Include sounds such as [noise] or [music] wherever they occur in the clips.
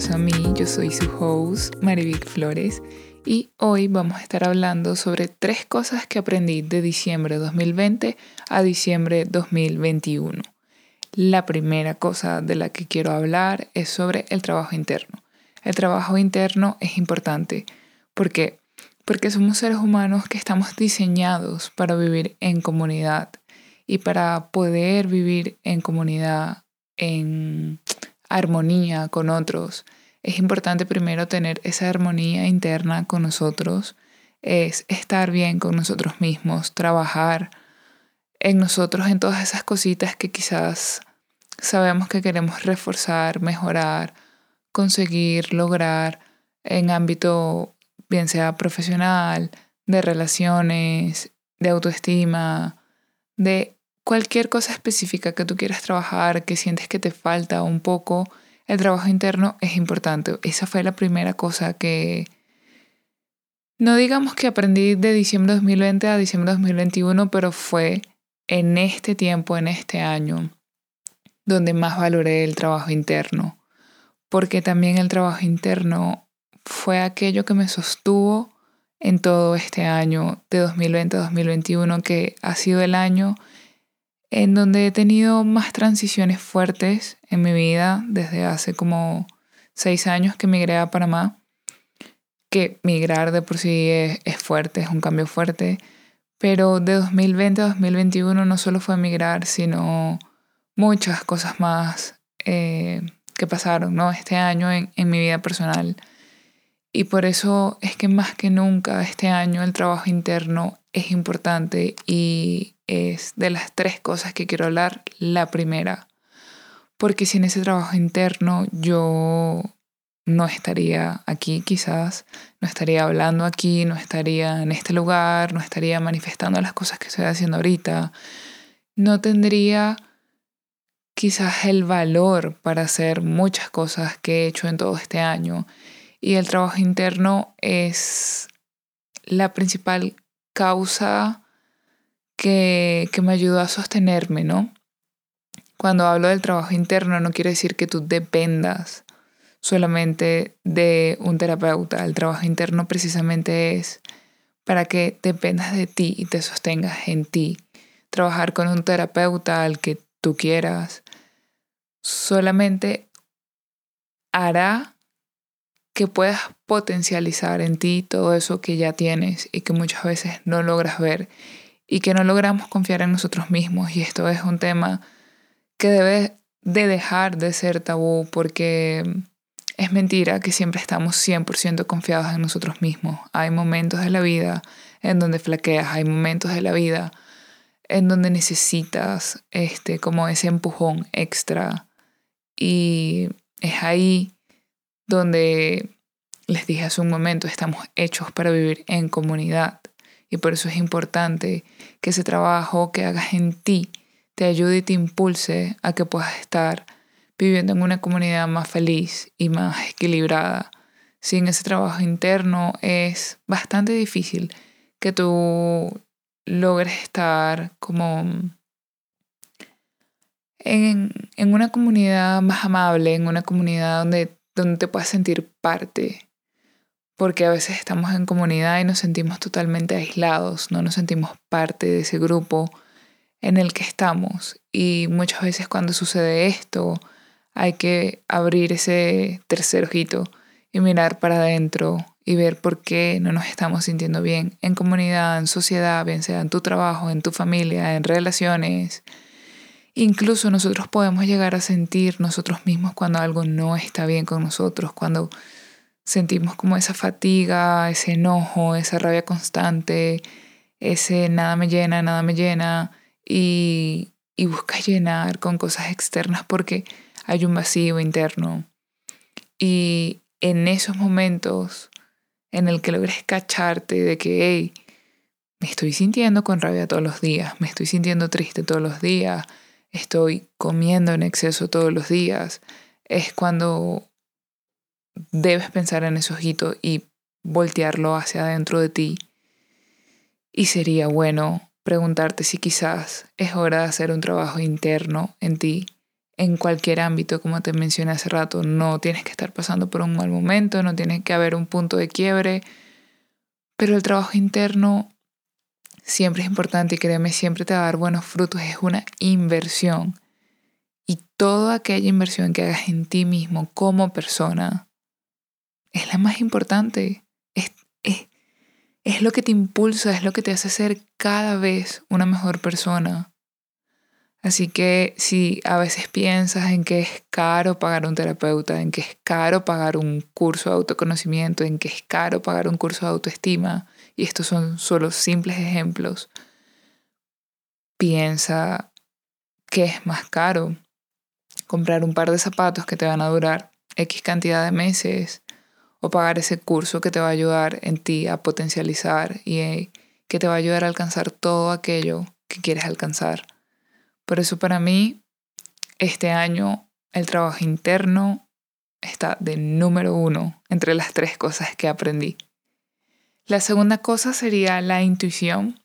regreso a mí. Yo soy su host, Marivic Flores, y hoy vamos a estar hablando sobre tres cosas que aprendí de diciembre 2020 a diciembre 2021. La primera cosa de la que quiero hablar es sobre el trabajo interno. El trabajo interno es importante porque porque somos seres humanos que estamos diseñados para vivir en comunidad y para poder vivir en comunidad en armonía con otros, es importante primero tener esa armonía interna con nosotros, es estar bien con nosotros mismos, trabajar en nosotros en todas esas cositas que quizás sabemos que queremos reforzar, mejorar, conseguir, lograr en ámbito bien sea profesional, de relaciones, de autoestima, de cualquier cosa específica que tú quieras trabajar, que sientes que te falta un poco, el trabajo interno es importante. Esa fue la primera cosa que, no digamos que aprendí de diciembre 2020 a diciembre 2021, pero fue en este tiempo, en este año, donde más valoré el trabajo interno. Porque también el trabajo interno fue aquello que me sostuvo en todo este año de 2020 a 2021, que ha sido el año en donde he tenido más transiciones fuertes en mi vida desde hace como seis años que migré a Panamá, que migrar de por sí es, fuerte, es un cambio fuerte, pero de 2020 a 2021 no solo fue migrar, sino muchas cosas más eh, que pasaron ¿no? este año en, en mi vida personal. Y por eso es que más que nunca este año el trabajo interno es importante y es de las tres cosas que quiero hablar la primera. Porque sin ese trabajo interno yo no estaría aquí quizás, no estaría hablando aquí, no estaría en este lugar, no estaría manifestando las cosas que estoy haciendo ahorita, no tendría quizás el valor para hacer muchas cosas que he hecho en todo este año. Y el trabajo interno es la principal causa que, que me ayudó a sostenerme, ¿no? Cuando hablo del trabajo interno no quiere decir que tú dependas solamente de un terapeuta. El trabajo interno precisamente es para que dependas de ti y te sostengas en ti. Trabajar con un terapeuta al que tú quieras solamente hará que puedas potencializar en ti todo eso que ya tienes y que muchas veces no logras ver y que no logramos confiar en nosotros mismos. Y esto es un tema que debe de dejar de ser tabú porque es mentira que siempre estamos 100% confiados en nosotros mismos. Hay momentos de la vida en donde flaqueas, hay momentos de la vida en donde necesitas este como ese empujón extra y es ahí donde les dije hace un momento, estamos hechos para vivir en comunidad. Y por eso es importante que ese trabajo que hagas en ti te ayude y te impulse a que puedas estar viviendo en una comunidad más feliz y más equilibrada. Sin ese trabajo interno es bastante difícil que tú logres estar como en, en una comunidad más amable, en una comunidad donde donde te puedas sentir parte. Porque a veces estamos en comunidad y nos sentimos totalmente aislados, no nos sentimos parte de ese grupo en el que estamos. Y muchas veces cuando sucede esto, hay que abrir ese tercer ojito y mirar para adentro y ver por qué no nos estamos sintiendo bien en comunidad, en sociedad, bien sea en tu trabajo, en tu familia, en relaciones, Incluso nosotros podemos llegar a sentir nosotros mismos cuando algo no está bien con nosotros, cuando sentimos como esa fatiga, ese enojo, esa rabia constante, ese nada me llena, nada me llena, y, y buscas llenar con cosas externas porque hay un vacío interno. Y en esos momentos en el que logres cacharte de que, hey, me estoy sintiendo con rabia todos los días, me estoy sintiendo triste todos los días, estoy comiendo en exceso todos los días, es cuando debes pensar en ese ojito y voltearlo hacia adentro de ti. Y sería bueno preguntarte si quizás es hora de hacer un trabajo interno en ti, en cualquier ámbito, como te mencioné hace rato. No tienes que estar pasando por un mal momento, no tiene que haber un punto de quiebre, pero el trabajo interno siempre es importante y créeme, siempre te va a dar buenos frutos. Es una inversión. Y toda aquella inversión que hagas en ti mismo como persona es la más importante. Es, es, es lo que te impulsa, es lo que te hace ser cada vez una mejor persona. Así que si a veces piensas en que es caro pagar un terapeuta, en que es caro pagar un curso de autoconocimiento, en que es caro pagar un curso de autoestima, y estos son solo simples ejemplos, piensa que es más caro comprar un par de zapatos que te van a durar X cantidad de meses o pagar ese curso que te va a ayudar en ti a potencializar y eh, que te va a ayudar a alcanzar todo aquello que quieres alcanzar. Por eso para mí, este año el trabajo interno está de número uno entre las tres cosas que aprendí. La segunda cosa sería la intuición.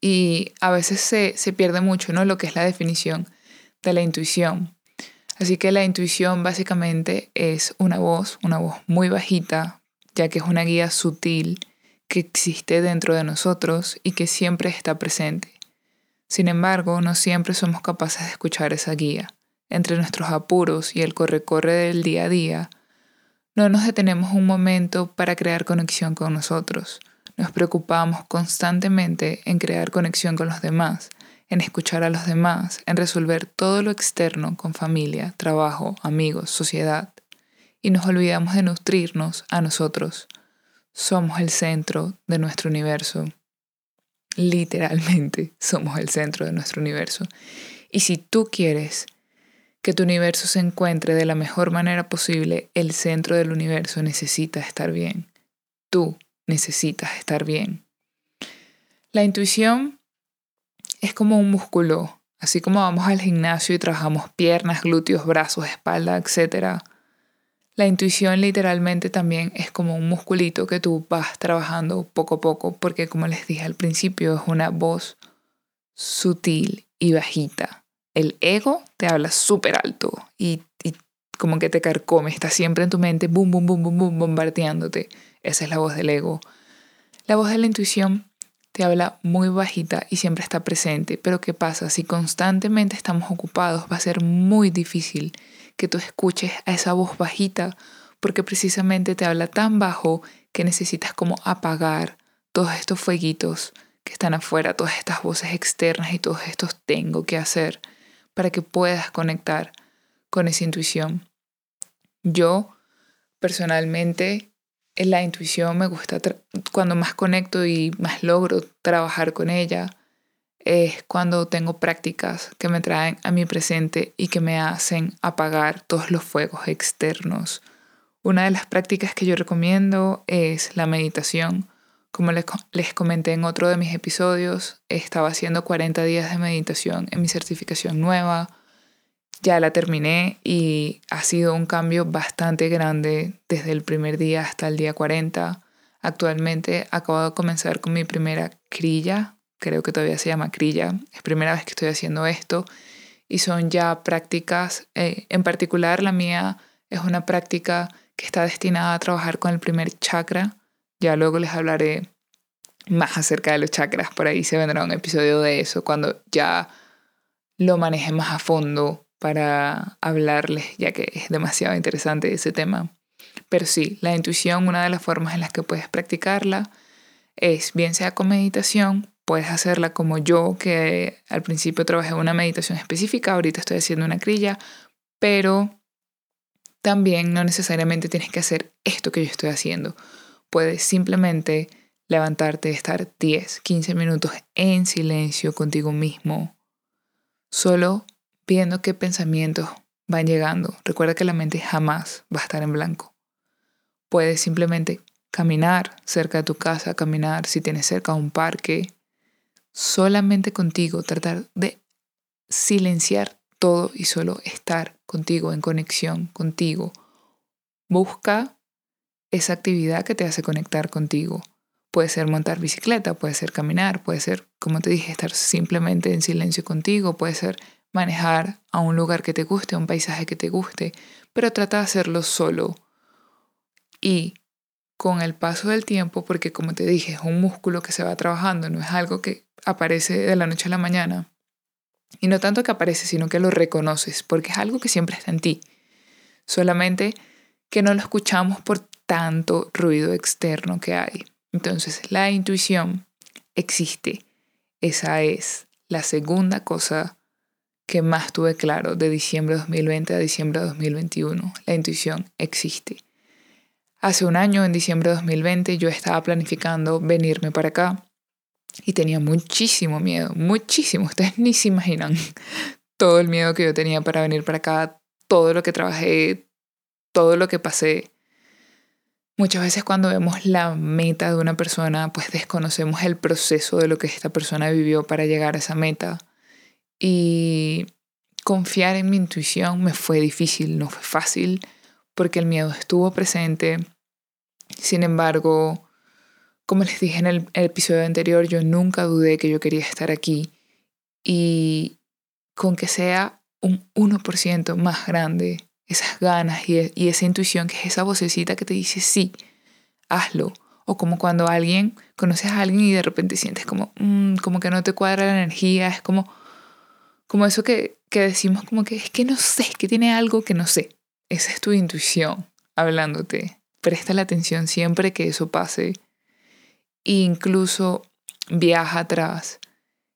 Y a veces se, se pierde mucho, ¿no? Lo que es la definición de la intuición. Así que la intuición básicamente es una voz, una voz muy bajita, ya que es una guía sutil que existe dentro de nosotros y que siempre está presente. Sin embargo, no siempre somos capaces de escuchar esa guía. Entre nuestros apuros y el corre-corre del día a día, no nos detenemos un momento para crear conexión con nosotros. Nos preocupamos constantemente en crear conexión con los demás, en escuchar a los demás, en resolver todo lo externo con familia, trabajo, amigos, sociedad. Y nos olvidamos de nutrirnos a nosotros. Somos el centro de nuestro universo literalmente [laughs] somos el centro de nuestro universo. Y si tú quieres que tu universo se encuentre de la mejor manera posible, el centro del universo necesita estar bien. Tú necesitas estar bien. La intuición es como un músculo. Así como vamos al gimnasio y trabajamos piernas, glúteos, brazos, espalda, etc. La intuición literalmente también es como un musculito que tú vas trabajando poco a poco, porque como les dije al principio, es una voz sutil y bajita. El ego te habla súper alto y, como que te carcome, está siempre en tu mente, boom, boom, boom, boom, boom, bombardeándote. Esa es la voz del ego. La voz de la intuición te habla muy bajita y siempre está presente, pero ¿qué pasa? Si constantemente estamos ocupados, va a ser muy difícil que tú escuches a esa voz bajita, porque precisamente te habla tan bajo que necesitas como apagar todos estos fueguitos que están afuera, todas estas voces externas y todos estos tengo que hacer para que puedas conectar con esa intuición. Yo personalmente en la intuición me gusta cuando más conecto y más logro trabajar con ella es cuando tengo prácticas que me traen a mi presente y que me hacen apagar todos los fuegos externos. Una de las prácticas que yo recomiendo es la meditación. Como les comenté en otro de mis episodios, estaba haciendo 40 días de meditación en mi certificación nueva. Ya la terminé y ha sido un cambio bastante grande desde el primer día hasta el día 40. Actualmente acabo de comenzar con mi primera crilla, creo que todavía se llama Crilla, es primera vez que estoy haciendo esto y son ya prácticas, eh, en particular la mía es una práctica que está destinada a trabajar con el primer chakra, ya luego les hablaré más acerca de los chakras, por ahí se vendrá un episodio de eso cuando ya lo maneje más a fondo para hablarles, ya que es demasiado interesante ese tema. Pero sí, la intuición, una de las formas en las que puedes practicarla es bien sea con meditación, Puedes hacerla como yo, que al principio trabajé una meditación específica, ahorita estoy haciendo una crilla, pero también no necesariamente tienes que hacer esto que yo estoy haciendo. Puedes simplemente levantarte, estar 10, 15 minutos en silencio contigo mismo, solo viendo qué pensamientos van llegando. Recuerda que la mente jamás va a estar en blanco. Puedes simplemente caminar cerca de tu casa, caminar si tienes cerca un parque, solamente contigo, tratar de silenciar todo y solo estar contigo, en conexión contigo. Busca esa actividad que te hace conectar contigo. Puede ser montar bicicleta, puede ser caminar, puede ser, como te dije, estar simplemente en silencio contigo, puede ser manejar a un lugar que te guste, a un paisaje que te guste, pero trata de hacerlo solo. Y con el paso del tiempo, porque como te dije, es un músculo que se va trabajando, no es algo que aparece de la noche a la mañana. Y no tanto que aparece, sino que lo reconoces, porque es algo que siempre está en ti. Solamente que no lo escuchamos por tanto ruido externo que hay. Entonces, la intuición existe. Esa es la segunda cosa que más tuve claro de diciembre de 2020 a diciembre de 2021. La intuición existe. Hace un año, en diciembre de 2020, yo estaba planificando venirme para acá y tenía muchísimo miedo, muchísimo. Ustedes ni se imaginan [laughs] todo el miedo que yo tenía para venir para acá, todo lo que trabajé, todo lo que pasé. Muchas veces cuando vemos la meta de una persona, pues desconocemos el proceso de lo que esta persona vivió para llegar a esa meta. Y confiar en mi intuición me fue difícil, no fue fácil, porque el miedo estuvo presente. Sin embargo, como les dije en el, episodio anterior, yo nunca dudé que yo quería estar aquí. Y con que sea un 1% más grande, esas ganas y, y, esa intuición, que es esa vocecita que te dice sí, hazlo. O como cuando alguien, conoces a alguien y de repente sientes como, mm, como que no te cuadra la energía, es como, como eso que, que decimos como que es que no sé, que tiene algo que no sé. Esa es tu intuición hablándote. Presta la atención siempre que eso pase. E incluso viaja atrás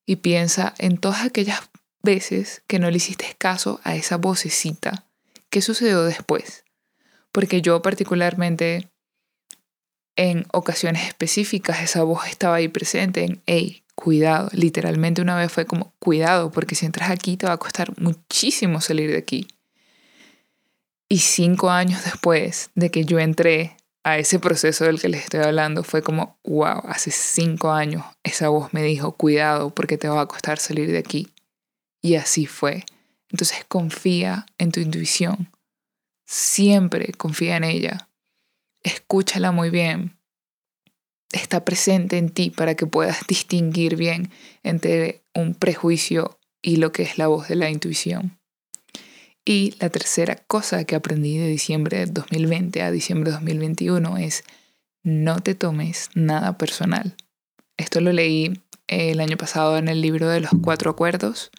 y piensa en todas aquellas veces que no le hiciste caso a esa vocecita. ¿Qué sucedió después? Porque yo particularmente en ocasiones específicas esa voz estaba ahí presente en, hey, cuidado. Literalmente una vez fue como, cuidado, porque si entras aquí te va a costar muchísimo salir de aquí. Y cinco años después de que yo entré a ese proceso del que les estoy hablando, fue como, wow, hace cinco años esa voz me dijo, cuidado, porque te va a costar salir de aquí. Y así fue. Entonces confía en tu intuición. Siempre confía en ella. Escúchala muy bien está presente en ti para que puedas distinguir bien entre un prejuicio y lo que es la voz de la intuición. Y la tercera cosa que aprendí de diciembre de 2020 a diciembre de 2021 es no te tomes nada personal. Esto lo leí el año pasado en el libro de los cuatro acuerdos.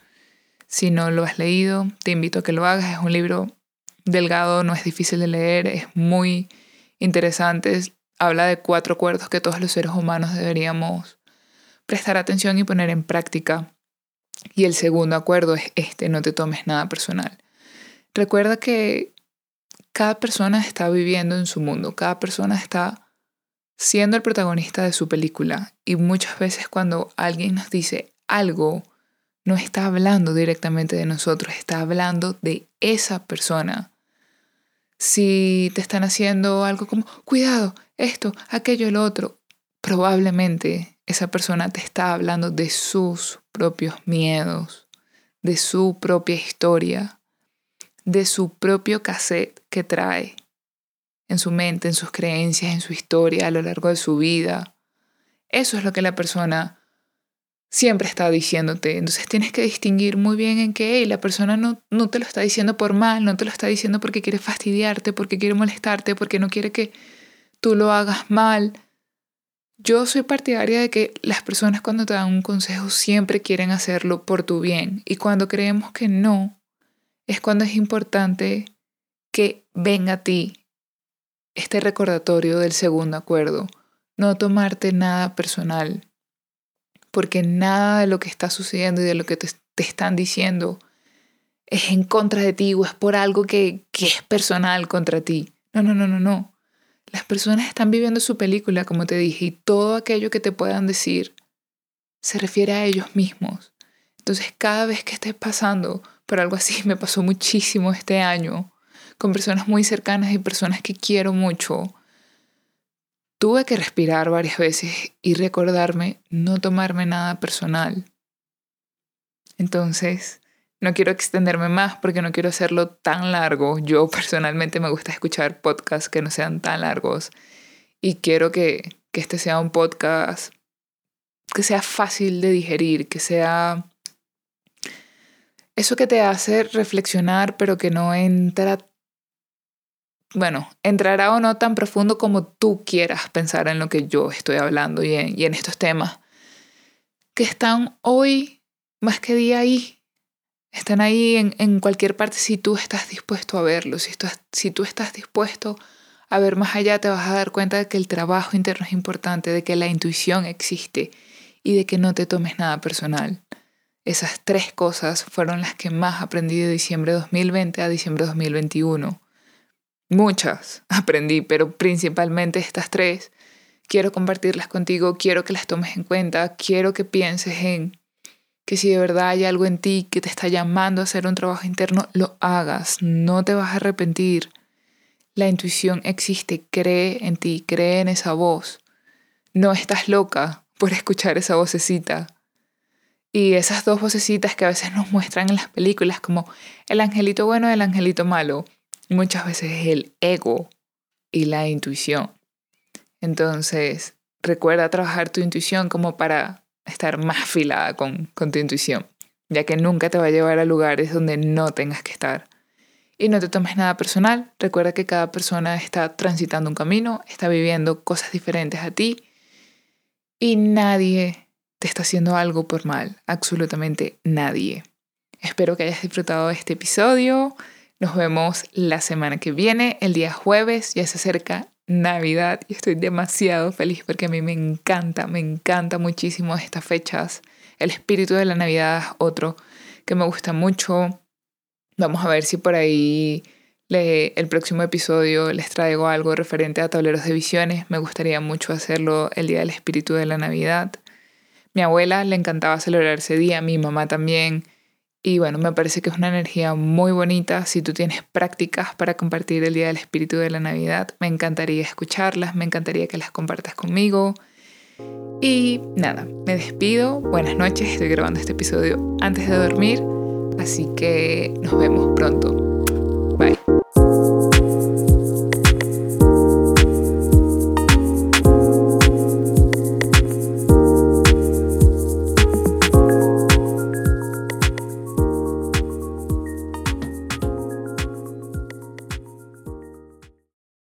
Si no lo has leído, te invito a que lo hagas. Es un libro delgado, no es difícil de leer, es muy interesante habla de cuatro acuerdos que todos los seres humanos deberíamos prestar atención y poner en práctica. Y el segundo acuerdo es este, no te tomes nada personal. Recuerda que cada persona está viviendo en su mundo, cada persona está siendo el protagonista de su película y muchas veces cuando alguien nos dice algo, no está hablando directamente de nosotros, está hablando de esa persona. Si te están haciendo algo como, cuidado, esto, aquello, lo otro, probablemente esa persona te está hablando de sus propios miedos, de su propia historia, de su propio cassette que trae en su mente, en sus creencias, en su historia a lo largo de su vida. Eso es lo que la persona siempre está diciéndote. Entonces tienes que distinguir muy bien en qué la persona no, no te lo está diciendo por mal, no te lo está diciendo porque quiere fastidiarte, porque quiere molestarte, porque no quiere que tú lo hagas mal. Yo soy partidaria de que las personas cuando te dan un consejo siempre quieren hacerlo por tu bien y cuando creemos que no, es cuando es importante que venga a ti este recordatorio del segundo acuerdo, no tomarte nada personal, porque nada de lo que está sucediendo y de lo que te, están diciendo es en contra de ti o es por algo que, que es personal contra ti. No, no, no, no, no. Las personas están viviendo su película, como te dije, y todo aquello que te puedan decir se refiere a ellos mismos. Entonces, cada vez que estés pasando por algo así, [laughs] me pasó muchísimo este año, con personas muy cercanas y personas que quiero mucho, tuve que respirar varias veces y recordarme no tomarme nada personal. Entonces, no quiero extenderme más porque no quiero hacerlo tan largo. Yo [laughs] personalmente me gusta escuchar podcasts que no sean tan largos y quiero que, que este sea un podcast que sea fácil de digerir, que sea eso que te hace reflexionar, pero que no entra, bueno, entrará o no tan profundo como tú quieras pensar en lo que yo estoy hablando y en, y en estos temas, que están hoy más que día ahí. Están ahí en, en cualquier parte si tú estás dispuesto a verlos, si, si tú estás dispuesto a ver más allá, te vas a dar cuenta de que el trabajo interno es importante, de que la intuición existe y de que no te tomes nada personal. Esas tres cosas fueron las que más aprendí de diciembre 2020 a diciembre 2021. Muchas aprendí, pero principalmente estas tres. Quiero compartirlas contigo, quiero que las tomes en cuenta, quiero que pienses en que si de verdad hay algo en ti que te está llamando a hacer un trabajo interno, lo hagas, no te vas a arrepentir. La intuición existe, cree en ti, cree en esa voz. No estás loca por escuchar esa vocecita. Y esas dos vocecitas que a veces nos muestran en las películas como el angelito bueno y el angelito malo, muchas veces es el ego y la intuición. Entonces, recuerda trabajar tu intuición como para estar más afilada con, tu intuición, ya que nunca te va a llevar a lugares donde no tengas que estar. Y no te tomes nada personal, recuerda que cada persona está transitando un camino, está viviendo cosas diferentes a ti y nadie te está haciendo algo por mal, absolutamente nadie. Espero que hayas disfrutado de este episodio. Nos vemos la semana que viene, el día jueves, ya se acerca Navidad y estoy demasiado feliz porque a mí me encanta, me encanta muchísimo estas fechas. El espíritu de la Navidad es otro que me gusta mucho. Vamos a ver si por ahí el próximo episodio les traigo algo referente a tableros de visiones. Me gustaría mucho hacerlo el día del espíritu de la Navidad. Mi abuela le encantaba celebrar ese día, mi mamá también. Y bueno, me parece que es una energía muy bonita. Si tú tienes prácticas para compartir el Día del Espíritu de la Navidad, me encantaría escucharlas, me encantaría que las compartas conmigo. Y nada, me despido. Buenas noches, estoy grabando este episodio antes de dormir, así que nos vemos pronto.